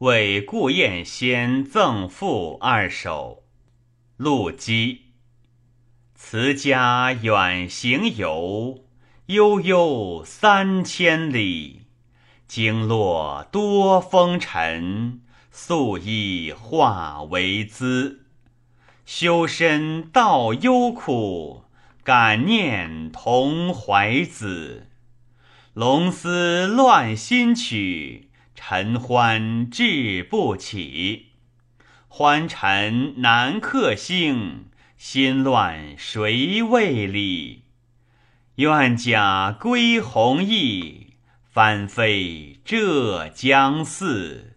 为顾燕先赠赋二首。陆机。辞家远行游，悠悠三千里。经络多风尘，素衣化为姿。修身道忧苦，感念同怀子。龙思乱心曲，臣欢志不起。欢臣难克兴，心乱谁为理？愿假归弘毅，翻飞浙江寺。